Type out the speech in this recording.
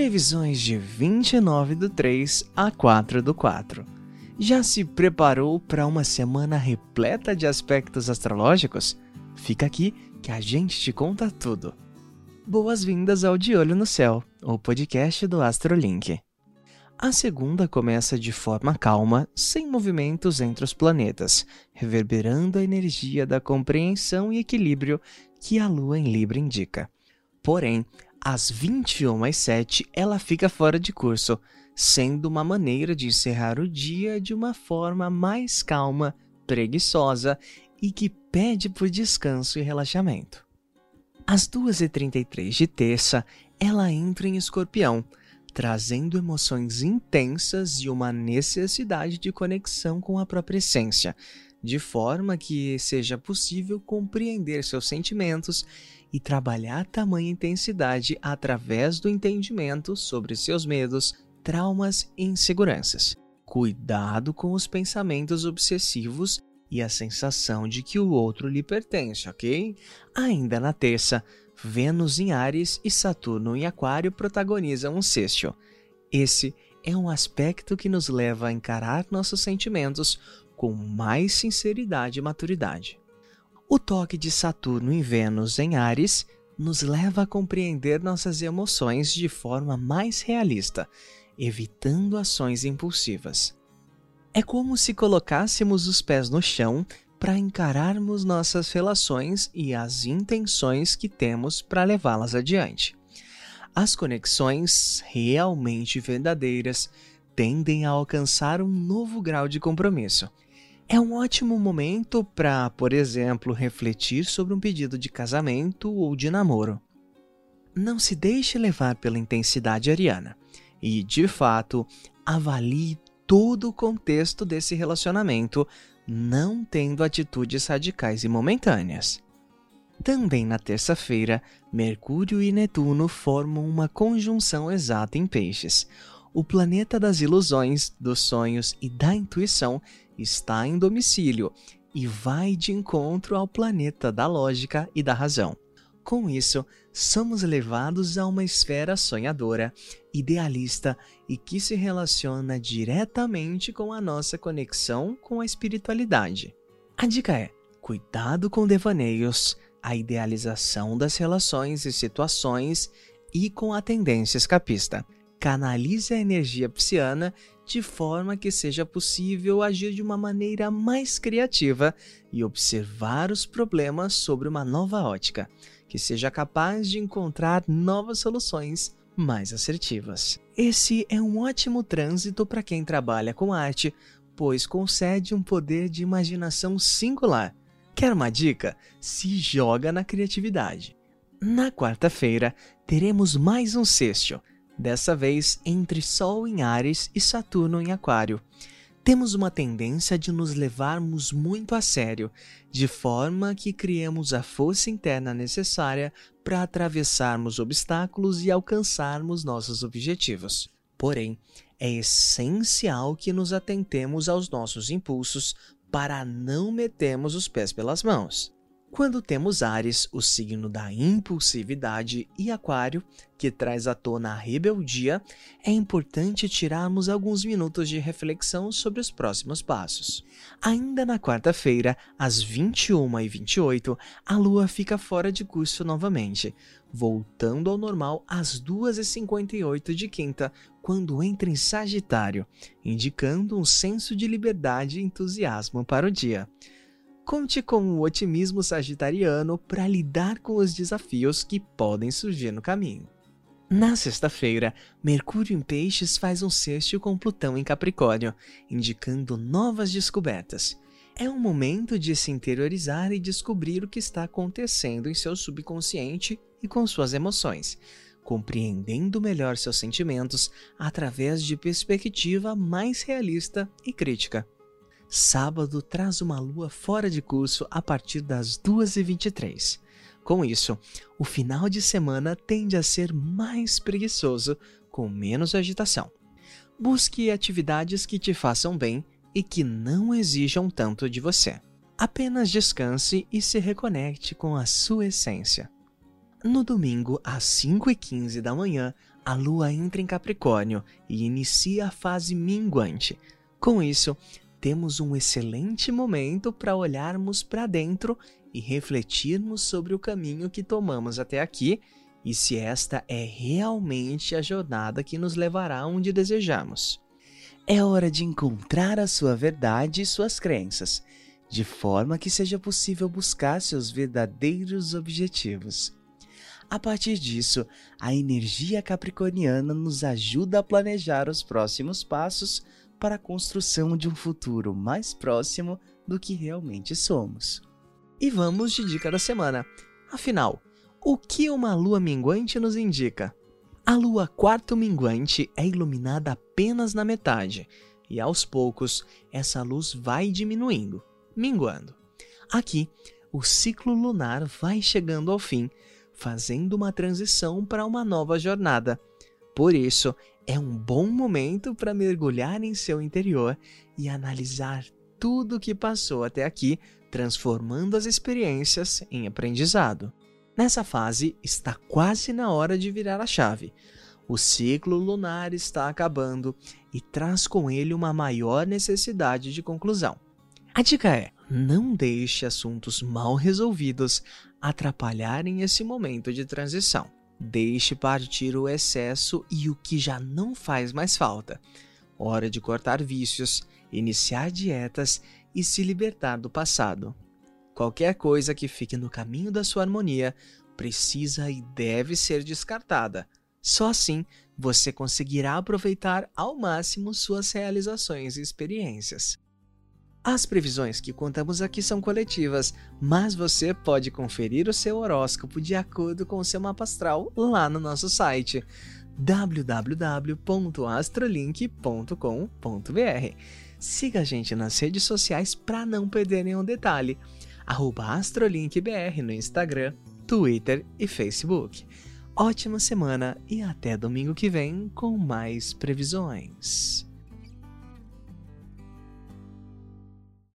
Previsões de 29 do 3 a 4 do 4. Já se preparou para uma semana repleta de aspectos astrológicos? Fica aqui que a gente te conta tudo. Boas-vindas ao De Olho no Céu, o podcast do Astrolink. A segunda começa de forma calma, sem movimentos entre os planetas, reverberando a energia da compreensão e equilíbrio que a Lua em Libra indica. Porém, às 21 às 7 ela fica fora de curso, sendo uma maneira de encerrar o dia de uma forma mais calma, preguiçosa e que pede por descanso e relaxamento. Às 2h33 de terça, ela entra em escorpião, trazendo emoções intensas e uma necessidade de conexão com a própria essência, de forma que seja possível compreender seus sentimentos e trabalhar tamanha intensidade através do entendimento sobre seus medos, traumas e inseguranças. Cuidado com os pensamentos obsessivos e a sensação de que o outro lhe pertence, ok? Ainda na terça, Vênus em Ares e Saturno em Aquário protagonizam um sextil. Esse é um aspecto que nos leva a encarar nossos sentimentos com mais sinceridade e maturidade. O toque de Saturno em Vênus em Ares nos leva a compreender nossas emoções de forma mais realista, evitando ações impulsivas. É como se colocássemos os pés no chão para encararmos nossas relações e as intenções que temos para levá-las adiante. As conexões realmente verdadeiras tendem a alcançar um novo grau de compromisso é um ótimo momento para, por exemplo, refletir sobre um pedido de casamento ou de namoro. Não se deixe levar pela intensidade ariana e, de fato, avalie todo o contexto desse relacionamento, não tendo atitudes radicais e momentâneas. Também na terça-feira, Mercúrio e Netuno formam uma conjunção exata em Peixes. O planeta das ilusões, dos sonhos e da intuição está em domicílio e vai de encontro ao planeta da lógica e da razão. Com isso, somos levados a uma esfera sonhadora, idealista e que se relaciona diretamente com a nossa conexão com a espiritualidade. A dica é: cuidado com devaneios, a idealização das relações e situações e com a tendência escapista canalize a energia psiana de forma que seja possível agir de uma maneira mais criativa e observar os problemas sobre uma nova ótica, que seja capaz de encontrar novas soluções mais assertivas. Esse é um ótimo trânsito para quem trabalha com arte, pois concede um poder de imaginação singular. Quer uma dica? Se joga na criatividade. Na quarta-feira, teremos mais um sexto dessa vez entre Sol em Ares e Saturno em Aquário. Temos uma tendência de nos levarmos muito a sério, de forma que criemos a força interna necessária para atravessarmos obstáculos e alcançarmos nossos objetivos. Porém, é essencial que nos atentemos aos nossos impulsos para não metermos os pés pelas mãos. Quando temos Ares, o signo da impulsividade, e Aquário, que traz à tona a rebeldia, é importante tirarmos alguns minutos de reflexão sobre os próximos passos. Ainda na quarta-feira, às 21h28, a Lua fica fora de curso novamente, voltando ao normal às 2h58 de quinta, quando entra em Sagitário, indicando um senso de liberdade e entusiasmo para o dia. Conte com o otimismo sagitariano para lidar com os desafios que podem surgir no caminho. Na sexta-feira, Mercúrio em Peixes faz um sexto com Plutão em Capricórnio, indicando novas descobertas. É um momento de se interiorizar e descobrir o que está acontecendo em seu subconsciente e com suas emoções, compreendendo melhor seus sentimentos através de perspectiva mais realista e crítica. Sábado traz uma lua fora de curso a partir das 2h23. Com isso, o final de semana tende a ser mais preguiçoso, com menos agitação. Busque atividades que te façam bem e que não exijam tanto de você. Apenas descanse e se reconecte com a sua essência. No domingo, às 5h15 da manhã, a lua entra em Capricórnio e inicia a fase minguante. Com isso, temos um excelente momento para olharmos para dentro e refletirmos sobre o caminho que tomamos até aqui e se esta é realmente a jornada que nos levará onde desejamos. É hora de encontrar a sua verdade e suas crenças, de forma que seja possível buscar seus verdadeiros objetivos. A partir disso, a energia capricorniana nos ajuda a planejar os próximos passos para a construção de um futuro mais próximo do que realmente somos. E vamos de dica da semana. Afinal, o que uma lua minguante nos indica? A lua quarto minguante é iluminada apenas na metade, e aos poucos essa luz vai diminuindo, minguando. Aqui, o ciclo lunar vai chegando ao fim, fazendo uma transição para uma nova jornada. Por isso, é um bom momento para mergulhar em seu interior e analisar tudo o que passou até aqui, transformando as experiências em aprendizado. Nessa fase, está quase na hora de virar a chave. O ciclo lunar está acabando e traz com ele uma maior necessidade de conclusão. A dica é: não deixe assuntos mal resolvidos atrapalharem esse momento de transição. Deixe partir o excesso e o que já não faz mais falta. Hora de cortar vícios, iniciar dietas e se libertar do passado. Qualquer coisa que fique no caminho da sua harmonia precisa e deve ser descartada. Só assim você conseguirá aproveitar ao máximo suas realizações e experiências. As previsões que contamos aqui são coletivas, mas você pode conferir o seu horóscopo de acordo com o seu mapa astral lá no nosso site www.astrolink.com.br. Siga a gente nas redes sociais para não perder nenhum detalhe. AstroLinkBR no Instagram, Twitter e Facebook. Ótima semana e até domingo que vem com mais previsões.